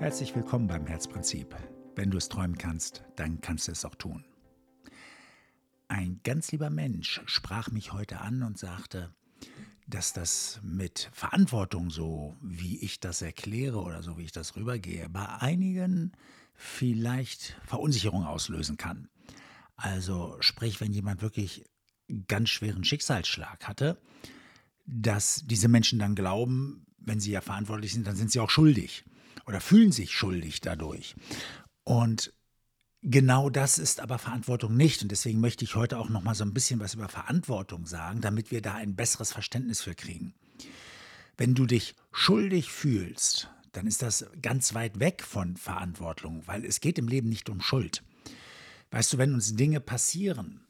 Herzlich willkommen beim Herzprinzip. Wenn du es träumen kannst, dann kannst du es auch tun. Ein ganz lieber Mensch sprach mich heute an und sagte, dass das mit Verantwortung, so wie ich das erkläre oder so wie ich das rübergehe, bei einigen vielleicht Verunsicherung auslösen kann. Also sprich, wenn jemand wirklich ganz schweren Schicksalsschlag hatte, dass diese Menschen dann glauben, wenn sie ja verantwortlich sind, dann sind sie auch schuldig oder fühlen sich schuldig dadurch. Und genau das ist aber Verantwortung nicht. Und deswegen möchte ich heute auch noch mal so ein bisschen was über Verantwortung sagen, damit wir da ein besseres Verständnis für kriegen. Wenn du dich schuldig fühlst, dann ist das ganz weit weg von Verantwortung, weil es geht im Leben nicht um Schuld. Weißt du, wenn uns Dinge passieren,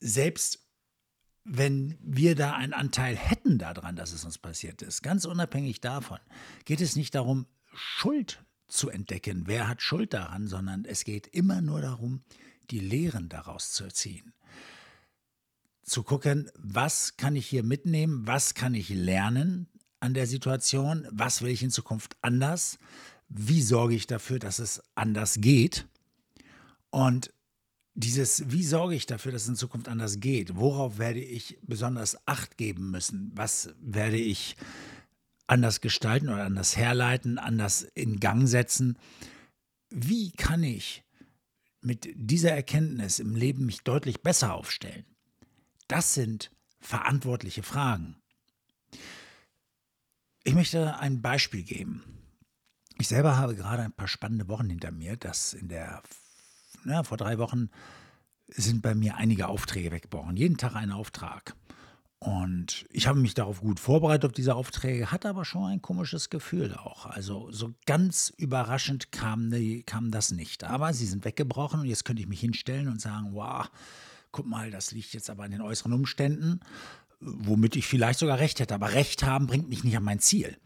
selbst wenn wir da einen Anteil hätten daran, dass es uns passiert ist, ganz unabhängig davon, geht es nicht darum, Schuld zu entdecken, wer hat Schuld daran, sondern es geht immer nur darum, die Lehren daraus zu erziehen. Zu gucken, was kann ich hier mitnehmen, was kann ich lernen an der Situation, was will ich in Zukunft anders, wie sorge ich dafür, dass es anders geht. Und dieses, wie sorge ich dafür, dass es in Zukunft anders geht, worauf werde ich besonders Acht geben müssen, was werde ich anders gestalten oder anders herleiten, anders in Gang setzen. Wie kann ich mit dieser Erkenntnis im Leben mich deutlich besser aufstellen? Das sind verantwortliche Fragen. Ich möchte ein Beispiel geben. Ich selber habe gerade ein paar spannende Wochen hinter mir. Das in der, ja, vor drei Wochen sind bei mir einige Aufträge weggebrochen. Jeden Tag ein Auftrag. Und ich habe mich darauf gut vorbereitet auf diese Aufträge, hatte aber schon ein komisches Gefühl auch. Also so ganz überraschend kam, die, kam das nicht. Aber sie sind weggebrochen und jetzt könnte ich mich hinstellen und sagen, wow, guck mal, das liegt jetzt aber an den äußeren Umständen, womit ich vielleicht sogar recht hätte. Aber recht haben bringt mich nicht an mein Ziel.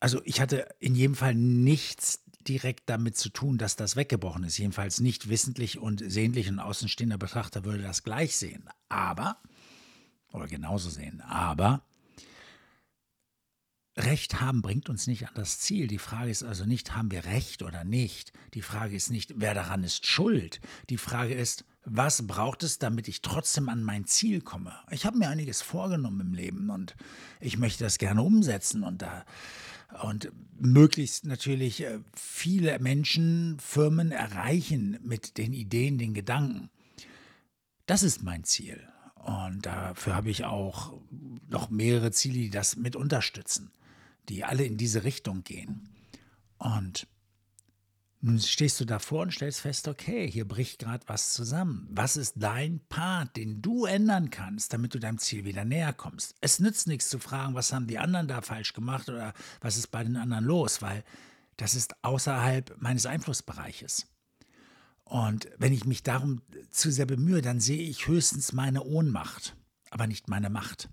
Also ich hatte in jedem Fall nichts direkt damit zu tun, dass das weggebrochen ist. Jedenfalls nicht wissentlich und sehnlich. Ein außenstehender Betrachter würde das gleich sehen. Aber oder genauso sehen. Aber Recht haben bringt uns nicht an das Ziel. Die Frage ist also nicht, haben wir Recht oder nicht. Die Frage ist nicht, wer daran ist schuld. Die Frage ist, was braucht es, damit ich trotzdem an mein Ziel komme? Ich habe mir einiges vorgenommen im Leben und ich möchte das gerne umsetzen und da und möglichst natürlich äh, viele Menschen, Firmen erreichen mit den Ideen, den Gedanken. Das ist mein Ziel. Und dafür habe ich auch noch mehrere Ziele, die das mit unterstützen, die alle in diese Richtung gehen. Und nun stehst du davor und stellst fest, okay, hier bricht gerade was zusammen. Was ist dein Part, den du ändern kannst, damit du deinem Ziel wieder näher kommst? Es nützt nichts zu fragen, was haben die anderen da falsch gemacht oder was ist bei den anderen los, weil das ist außerhalb meines Einflussbereiches. Und wenn ich mich darum zu sehr bemühe, dann sehe ich höchstens meine Ohnmacht, aber nicht meine Macht.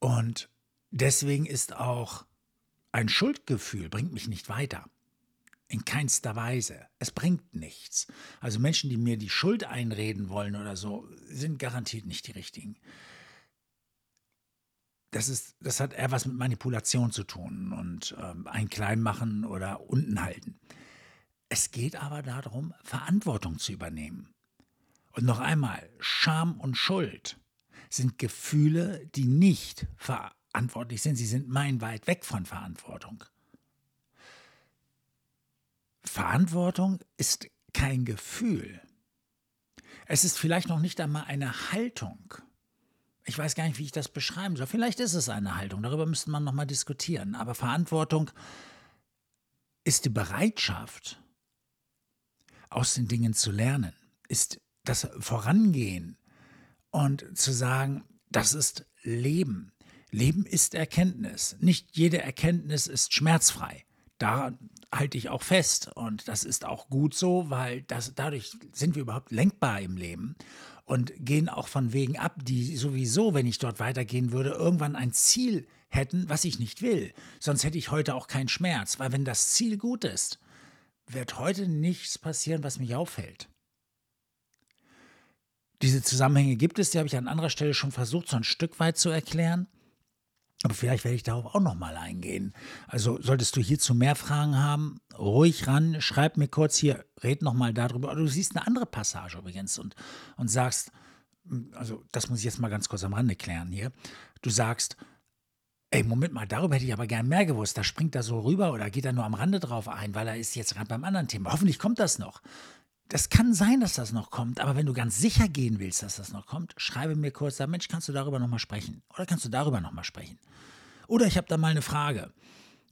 Und deswegen ist auch ein Schuldgefühl, bringt mich nicht weiter. In keinster Weise. Es bringt nichts. Also Menschen, die mir die Schuld einreden wollen oder so, sind garantiert nicht die richtigen. Das, ist, das hat eher was mit Manipulation zu tun und ähm, ein Kleinmachen oder unten halten. Es geht aber darum, Verantwortung zu übernehmen. Und noch einmal, Scham und Schuld sind Gefühle, die nicht verantwortlich sind. Sie sind meilenweit weg von Verantwortung. Verantwortung ist kein Gefühl. Es ist vielleicht noch nicht einmal eine Haltung. Ich weiß gar nicht, wie ich das beschreiben soll. Vielleicht ist es eine Haltung, darüber müsste man nochmal diskutieren. Aber Verantwortung ist die Bereitschaft, aus den Dingen zu lernen, ist das Vorangehen und zu sagen, das ist Leben. Leben ist Erkenntnis. Nicht jede Erkenntnis ist schmerzfrei. Da halte ich auch fest. Und das ist auch gut so, weil das, dadurch sind wir überhaupt lenkbar im Leben und gehen auch von Wegen ab, die sowieso, wenn ich dort weitergehen würde, irgendwann ein Ziel hätten, was ich nicht will. Sonst hätte ich heute auch keinen Schmerz, weil wenn das Ziel gut ist, wird heute nichts passieren, was mich aufhält. Diese Zusammenhänge gibt es, die habe ich an anderer Stelle schon versucht, so ein Stück weit zu erklären. Aber vielleicht werde ich darauf auch nochmal eingehen. Also solltest du hierzu mehr Fragen haben, ruhig ran, schreib mir kurz hier, red nochmal darüber. Du siehst eine andere Passage übrigens und, und sagst, also das muss ich jetzt mal ganz kurz am Rande klären hier. Du sagst, ey, Moment mal, darüber hätte ich aber gern mehr gewusst. Da springt er so rüber oder geht er nur am Rande drauf ein, weil er ist jetzt gerade beim anderen Thema. Hoffentlich kommt das noch. Das kann sein, dass das noch kommt, aber wenn du ganz sicher gehen willst, dass das noch kommt, schreibe mir kurz, sag, Mensch, kannst du darüber nochmal sprechen? Oder kannst du darüber nochmal sprechen? Oder ich habe da mal eine Frage.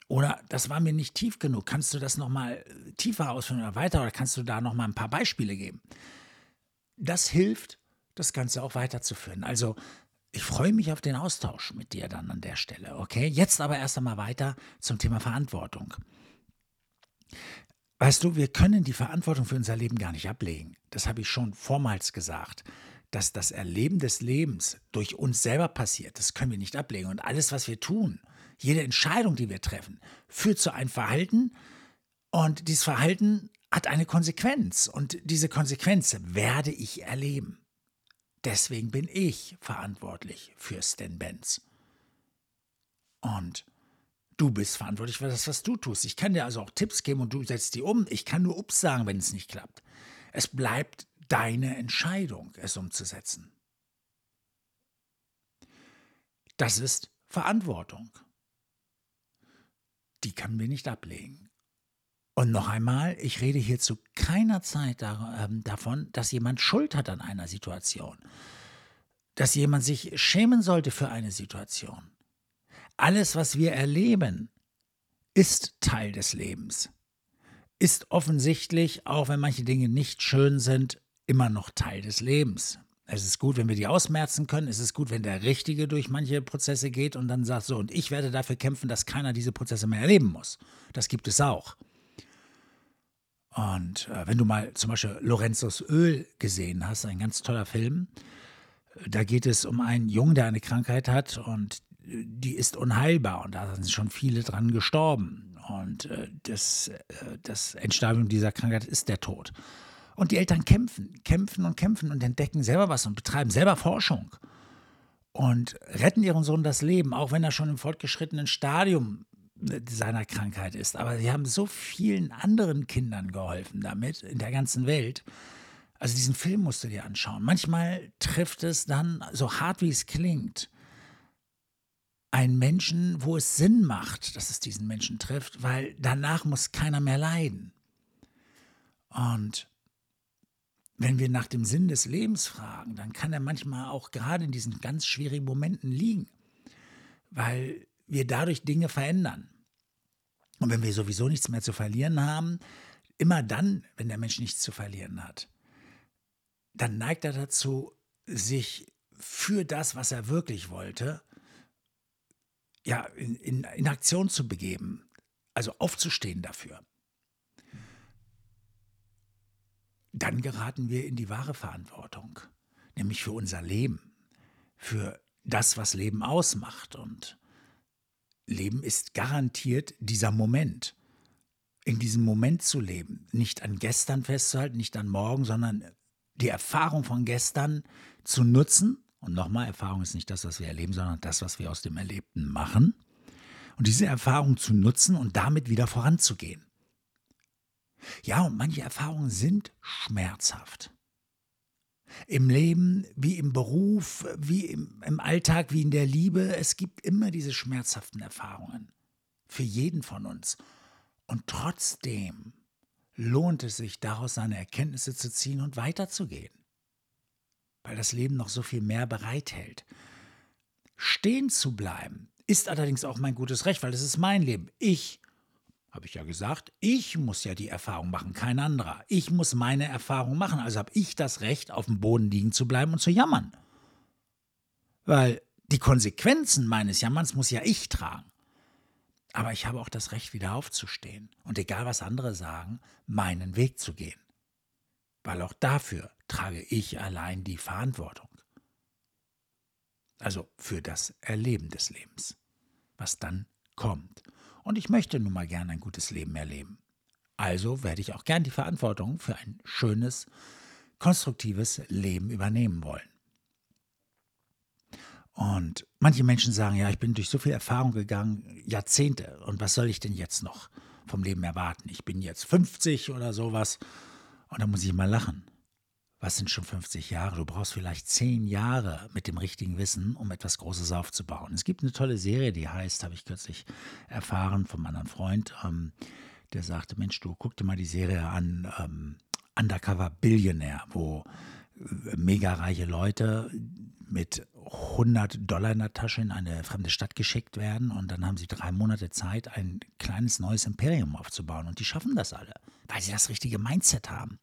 Oder das war mir nicht tief genug. Kannst du das nochmal tiefer ausführen oder weiter? Oder kannst du da nochmal ein paar Beispiele geben? Das hilft, das Ganze auch weiterzuführen. Also ich freue mich auf den Austausch mit dir dann an der Stelle. Okay, jetzt aber erst einmal weiter zum Thema Verantwortung. Weißt du, wir können die Verantwortung für unser Leben gar nicht ablegen. Das habe ich schon vormals gesagt. Dass das Erleben des Lebens durch uns selber passiert, das können wir nicht ablegen. Und alles, was wir tun, jede Entscheidung, die wir treffen, führt zu einem Verhalten. Und dieses Verhalten hat eine Konsequenz. Und diese Konsequenz werde ich erleben. Deswegen bin ich verantwortlich für Stan Benz. Und Du bist verantwortlich für das, was du tust. Ich kann dir also auch Tipps geben und du setzt die um. Ich kann nur Ups sagen, wenn es nicht klappt. Es bleibt deine Entscheidung, es umzusetzen. Das ist Verantwortung. Die können wir nicht ablegen. Und noch einmal, ich rede hier zu keiner Zeit ähm, davon, dass jemand Schuld hat an einer Situation, dass jemand sich schämen sollte für eine Situation. Alles, was wir erleben, ist Teil des Lebens. Ist offensichtlich, auch wenn manche Dinge nicht schön sind, immer noch Teil des Lebens. Es ist gut, wenn wir die ausmerzen können. Es ist gut, wenn der Richtige durch manche Prozesse geht und dann sagt, so, und ich werde dafür kämpfen, dass keiner diese Prozesse mehr erleben muss. Das gibt es auch. Und äh, wenn du mal zum Beispiel Lorenzos Öl gesehen hast, ein ganz toller Film, da geht es um einen Jungen, der eine Krankheit hat und die ist unheilbar und da sind schon viele dran gestorben. Und äh, das, äh, das Endstadium dieser Krankheit ist der Tod. Und die Eltern kämpfen, kämpfen und kämpfen und entdecken selber was und betreiben selber Forschung und retten ihren Sohn das Leben, auch wenn er schon im fortgeschrittenen Stadium seiner Krankheit ist. Aber sie haben so vielen anderen Kindern geholfen damit in der ganzen Welt. Also diesen Film musst du dir anschauen. Manchmal trifft es dann, so hart wie es klingt, einen Menschen, wo es Sinn macht, dass es diesen Menschen trifft, weil danach muss keiner mehr leiden. Und wenn wir nach dem Sinn des Lebens fragen, dann kann er manchmal auch gerade in diesen ganz schwierigen Momenten liegen, weil wir dadurch Dinge verändern. Und wenn wir sowieso nichts mehr zu verlieren haben, immer dann, wenn der Mensch nichts zu verlieren hat, dann neigt er dazu, sich für das, was er wirklich wollte, ja, in, in, in Aktion zu begeben, also aufzustehen dafür. Dann geraten wir in die wahre Verantwortung, nämlich für unser Leben, für das, was Leben ausmacht. Und Leben ist garantiert dieser Moment. In diesem Moment zu leben, nicht an gestern festzuhalten, nicht an morgen, sondern die Erfahrung von gestern zu nutzen und nochmal, Erfahrung ist nicht das, was wir erleben, sondern das, was wir aus dem Erlebten machen. Und diese Erfahrung zu nutzen und damit wieder voranzugehen. Ja, und manche Erfahrungen sind schmerzhaft. Im Leben, wie im Beruf, wie im, im, Alltag, wie in der Liebe, es gibt immer diese schmerzhaften Erfahrungen. Für jeden von uns. Und trotzdem lohnt es sich, daraus seine Erkenntnisse zu ziehen und weiterzugehen weil das Leben noch so viel mehr bereithält. Stehen zu bleiben ist allerdings auch mein gutes Recht, weil es ist mein Leben. Ich, habe ich ja gesagt, ich muss ja die Erfahrung machen, kein anderer. Ich muss meine Erfahrung machen, also habe ich das Recht, auf dem Boden liegen zu bleiben und zu jammern. Weil die Konsequenzen meines Jammerns muss ja ich tragen. Aber ich habe auch das Recht, wieder aufzustehen und egal was andere sagen, meinen Weg zu gehen. Weil auch dafür trage ich allein die Verantwortung. Also für das Erleben des Lebens, was dann kommt. Und ich möchte nun mal gern ein gutes Leben erleben. Also werde ich auch gern die Verantwortung für ein schönes, konstruktives Leben übernehmen wollen. Und manche Menschen sagen, ja, ich bin durch so viel Erfahrung gegangen, Jahrzehnte, und was soll ich denn jetzt noch vom Leben erwarten? Ich bin jetzt 50 oder sowas. Und da muss ich mal lachen. Was sind schon 50 Jahre? Du brauchst vielleicht 10 Jahre mit dem richtigen Wissen, um etwas Großes aufzubauen. Es gibt eine tolle Serie, die heißt, habe ich kürzlich erfahren vom anderen Freund, ähm, der sagte, Mensch, du guck dir mal die Serie an, ähm, Undercover Billionaire, wo äh, mega reiche Leute mit 100 Dollar in der Tasche in eine fremde Stadt geschickt werden und dann haben sie drei Monate Zeit, ein kleines neues Imperium aufzubauen. Und die schaffen das alle, weil sie das richtige Mindset haben.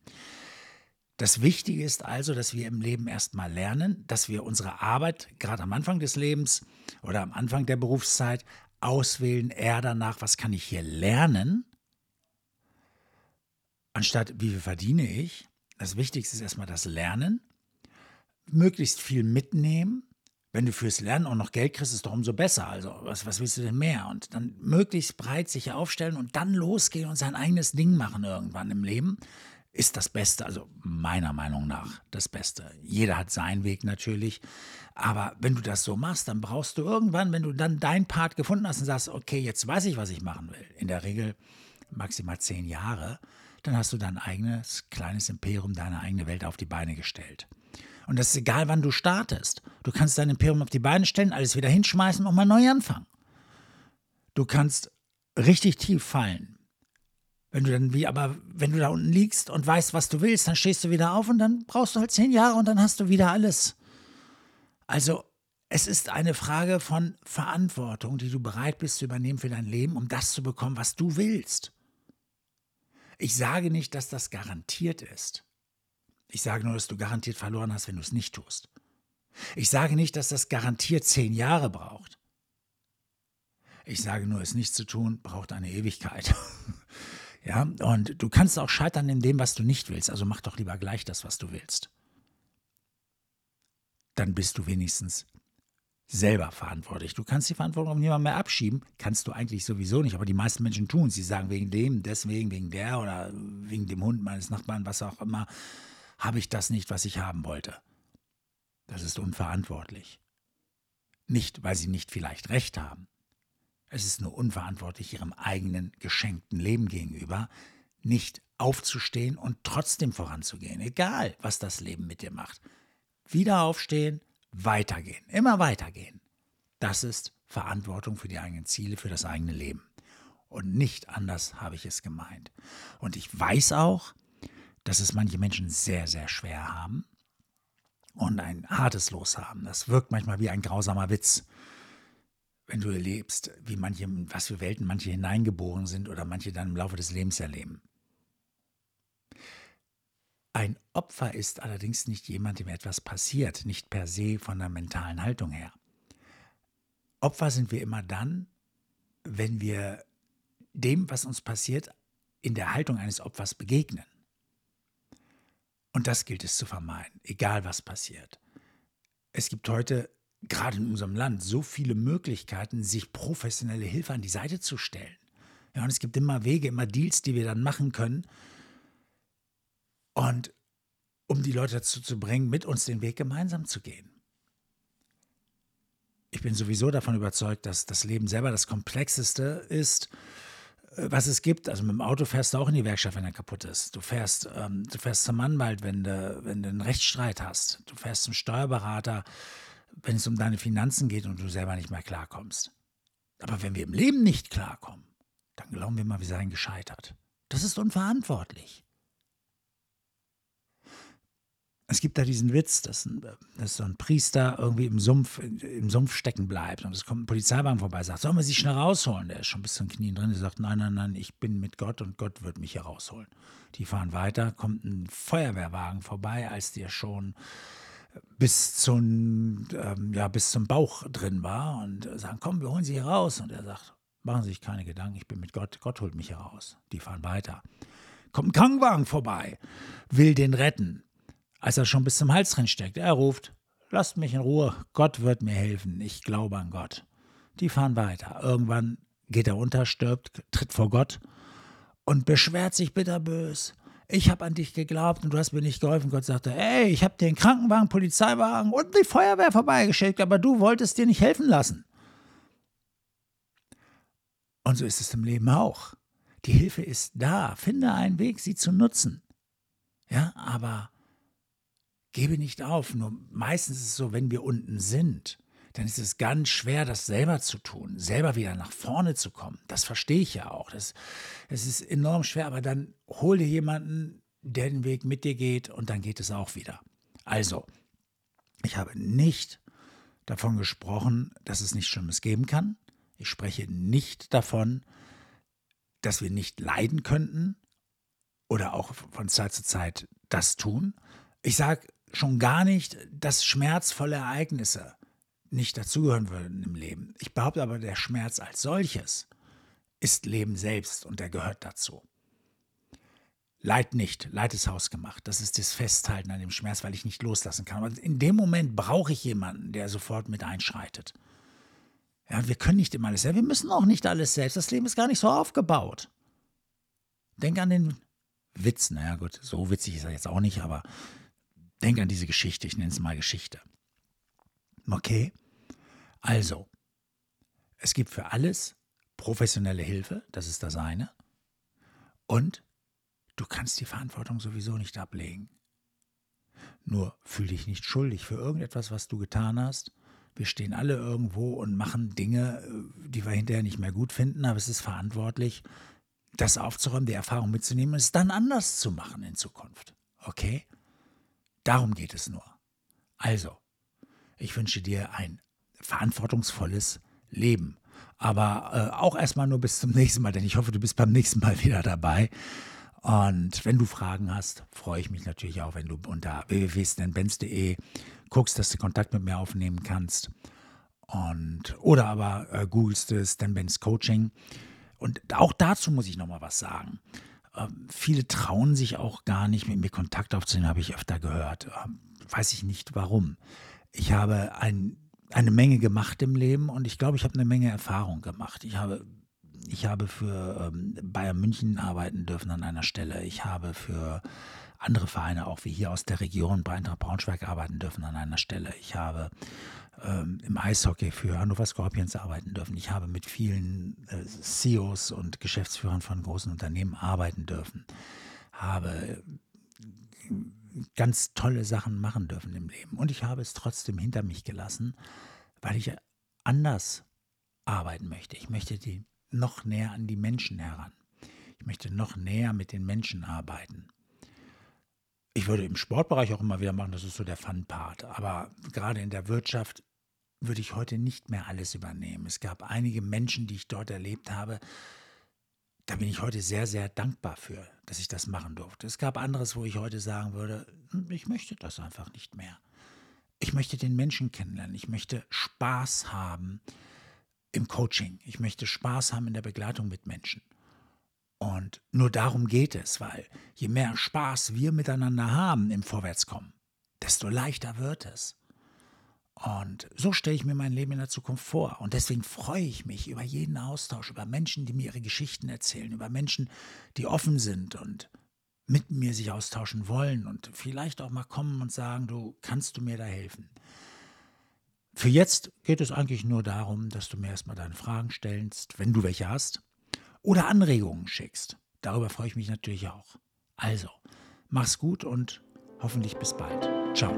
Das Wichtige ist also, dass wir im Leben erstmal lernen, dass wir unsere Arbeit gerade am Anfang des Lebens oder am Anfang der Berufszeit auswählen, eher danach, was kann ich hier lernen, anstatt wie viel verdiene ich. Das Wichtigste ist erstmal das Lernen, möglichst viel mitnehmen. Wenn du fürs Lernen auch noch Geld kriegst, ist es doch umso besser. Also, was, was willst du denn mehr? Und dann möglichst breit sich aufstellen und dann losgehen und sein eigenes Ding machen irgendwann im Leben ist das Beste, also meiner Meinung nach das Beste. Jeder hat seinen Weg natürlich, aber wenn du das so machst, dann brauchst du irgendwann, wenn du dann deinen Part gefunden hast und sagst, okay, jetzt weiß ich, was ich machen will, in der Regel maximal zehn Jahre, dann hast du dein eigenes kleines Imperium, deine eigene Welt auf die Beine gestellt. Und das ist egal, wann du startest. Du kannst dein Imperium auf die Beine stellen, alles wieder hinschmeißen und mal neu anfangen. Du kannst richtig tief fallen, wenn du dann wie, aber wenn du da unten liegst und weißt, was du willst, dann stehst du wieder auf und dann brauchst du halt zehn Jahre und dann hast du wieder alles. Also es ist eine Frage von Verantwortung, die du bereit bist zu übernehmen für dein Leben, um das zu bekommen, was du willst. Ich sage nicht, dass das garantiert ist. Ich sage nur, dass du garantiert verloren hast, wenn du es nicht tust. Ich sage nicht, dass das garantiert zehn Jahre braucht. Ich sage nur, es nicht zu tun, braucht eine Ewigkeit. Ja, und du kannst auch scheitern in dem, was du nicht willst. Also mach doch lieber gleich das, was du willst. Dann bist du wenigstens selber verantwortlich. Du kannst die Verantwortung auf niemanden mehr abschieben, kannst du eigentlich sowieso nicht, aber die meisten Menschen tun es. Sie sagen wegen dem, deswegen, wegen der oder wegen dem Hund meines Nachbarn, was auch immer, habe ich das nicht, was ich haben wollte. Das ist unverantwortlich. Nicht, weil sie nicht vielleicht recht haben, es ist nur unverantwortlich ihrem eigenen geschenkten Leben gegenüber, nicht aufzustehen und trotzdem voranzugehen, egal was das Leben mit dir macht. Wieder aufstehen, weitergehen, immer weitergehen. Das ist Verantwortung für die eigenen Ziele, für das eigene Leben. Und nicht anders habe ich es gemeint. Und ich weiß auch, dass es manche Menschen sehr, sehr schwer haben und ein hartes Los haben. Das wirkt manchmal wie ein grausamer Witz wenn du erlebst, wie manche, was für Welten manche hineingeboren sind oder manche dann im Laufe des Lebens erleben. Ein Opfer ist allerdings nicht jemand, dem etwas passiert, nicht per se von der mentalen Haltung her. Opfer sind wir immer dann, wenn wir dem, was uns passiert, in der Haltung eines Opfers begegnen. Und das gilt es zu vermeiden, egal was passiert. Es gibt heute gerade in unserem Land so viele Möglichkeiten, sich professionelle Hilfe an die Seite zu stellen. Ja, und es gibt immer Wege, immer Deals, die wir dann machen können. Und um die Leute dazu zu bringen, mit uns den Weg gemeinsam zu gehen. Ich bin sowieso davon überzeugt, dass das Leben selber das Komplexeste ist, äh, was es gibt. Also mit dem Auto fährst du auch in die Werkstatt, wenn er kaputt ist. Du fährst, ähm, du fährst zum Anwalt, wenn du, wenn du einen Rechtsstreit hast. Du fährst zum Steuerberater, wenn es um deine Finanzen geht und du selber nicht mehr klarkommst. Aber wenn wir im Leben nicht klarkommen, dann glauben wir mal, wir seien gescheitert. Das ist unverantwortlich. Es gibt da diesen Witz, dass, ein, dass so ein Priester irgendwie im Sumpf, im Sumpf stecken bleibt und es kommt ein Polizeiwagen vorbei und sagt, sollen wir sie schnell rausholen? Der ist schon bis zum Knien drin. Der sagt, nein, nein, nein, ich bin mit Gott und Gott wird mich hier rausholen. Die fahren weiter, kommt ein Feuerwehrwagen vorbei, als der schon bis zum, ähm, ja, bis zum Bauch drin war und sagen, komm, wir holen sie hier raus. Und er sagt, machen Sie sich keine Gedanken, ich bin mit Gott, Gott holt mich hier raus. Die fahren weiter. Kommt ein Krankenwagen vorbei, will den retten. Als er schon bis zum Hals drin steckt, er ruft, lasst mich in Ruhe, Gott wird mir helfen, ich glaube an Gott. Die fahren weiter. Irgendwann geht er unter, stirbt, tritt vor Gott und beschwert sich bitterbös. Ich habe an dich geglaubt und du hast mir nicht geholfen. Gott sagte, ey, ich habe den Krankenwagen, Polizeiwagen und die Feuerwehr vorbeigeschickt, aber du wolltest dir nicht helfen lassen. Und so ist es im Leben auch. Die Hilfe ist da. Finde einen Weg, sie zu nutzen. Ja, aber gebe nicht auf. Nur meistens ist es so, wenn wir unten sind, dann ist es ganz schwer, das selber zu tun, selber wieder nach vorne zu kommen. Das verstehe ich ja auch. Das, das ist enorm schwer, aber dann hol dir jemanden, der den Weg mit dir geht und dann geht es auch wieder. Also, ich habe nicht davon gesprochen, dass es nichts Schlimmes geben kann. Ich spreche nicht davon, dass wir nicht leiden könnten oder auch von Zeit zu Zeit das tun. Ich sage schon gar nicht, dass schmerzvolle Ereignisse nicht dazugehören würden im Leben. Ich behaupte aber, der Schmerz als solches ist Leben selbst und der gehört dazu. Leid nicht, Leid ist hausgemacht. Das ist das Festhalten an dem Schmerz, weil ich nicht loslassen kann. Und in dem Moment brauche ich jemanden, der sofort mit einschreitet. Ja, wir können nicht immer alles selbst. Wir müssen auch nicht alles selbst. Das Leben ist gar nicht so aufgebaut. Denk an den Witz. Naja, gut, so witzig ist er jetzt auch nicht, aber denk an diese Geschichte. Ich nenne es mal Geschichte. Okay? Also, es gibt für alles professionelle Hilfe, das ist das eine. Und du kannst die Verantwortung sowieso nicht ablegen. Nur fühl dich nicht schuldig für irgendetwas, was du getan hast. Wir stehen alle irgendwo und machen Dinge, die wir hinterher nicht mehr gut finden, aber es ist verantwortlich, das aufzuräumen, die Erfahrung mitzunehmen und es dann anders zu machen in Zukunft. Okay? Darum geht es nur. Also, ich wünsche dir ein verantwortungsvolles Leben. Aber äh, auch erstmal nur bis zum nächsten Mal, denn ich hoffe, du bist beim nächsten Mal wieder dabei. Und wenn du Fragen hast, freue ich mich natürlich auch, wenn du unter www.stanbenz.de guckst, dass du Kontakt mit mir aufnehmen kannst. Und, oder aber äh, googelst du Stan Benz Coaching. Und auch dazu muss ich nochmal was sagen. Ähm, viele trauen sich auch gar nicht, mit mir Kontakt aufzunehmen, habe ich öfter gehört. Ähm, weiß ich nicht warum ich habe ein, eine Menge gemacht im Leben und ich glaube, ich habe eine Menge Erfahrung gemacht. Ich habe, ich habe für ähm, Bayern München arbeiten dürfen an einer Stelle. Ich habe für andere Vereine, auch wie hier aus der Region, bei Eintracht Braunschweig arbeiten dürfen an einer Stelle. Ich habe ähm, im Eishockey für Hannover Scorpions arbeiten dürfen. Ich habe mit vielen äh, CEOs und Geschäftsführern von großen Unternehmen arbeiten dürfen. Habe ganz tolle Sachen machen dürfen im Leben. Und ich habe es trotzdem hinter mich gelassen, weil ich anders arbeiten möchte. Ich möchte die noch näher an die Menschen heran. Ich möchte noch näher mit den Menschen arbeiten. Ich würde im Sportbereich auch immer wieder machen, das ist so der Fun-Part. Aber gerade in der Wirtschaft würde ich heute nicht mehr alles übernehmen. Es gab einige Menschen, die ich dort erlebt habe, da bin ich heute sehr, sehr dankbar für, dass ich das machen durfte. Es gab anderes, wo ich heute sagen würde, hm, ich möchte das einfach nicht mehr. Ich möchte den Menschen kennenlernen. Ich möchte Spaß haben im Coaching. Ich möchte Spaß haben in der Begleitung mit Menschen. Und nur darum geht es, weil je mehr Spaß wir miteinander haben im Vorwärtskommen, desto leichter wird es. Und so stelle ich mir mein Leben in der Zukunft vor. Und deswegen freue ich mich über jeden Austausch, über Menschen, die mir ihre Geschichten erzählen, über Menschen, die offen sind und mit mir sich austauschen wollen und vielleicht auch mal kommen und sagen, du kannst du mir da helfen. Für jetzt geht es eigentlich nur darum, dass du mir erstmal deine Fragen stellst, wenn du welche hast, oder Anregungen schickst. Darüber freue ich mich natürlich auch. Also, mach's gut und hoffentlich bis bald. Ciao.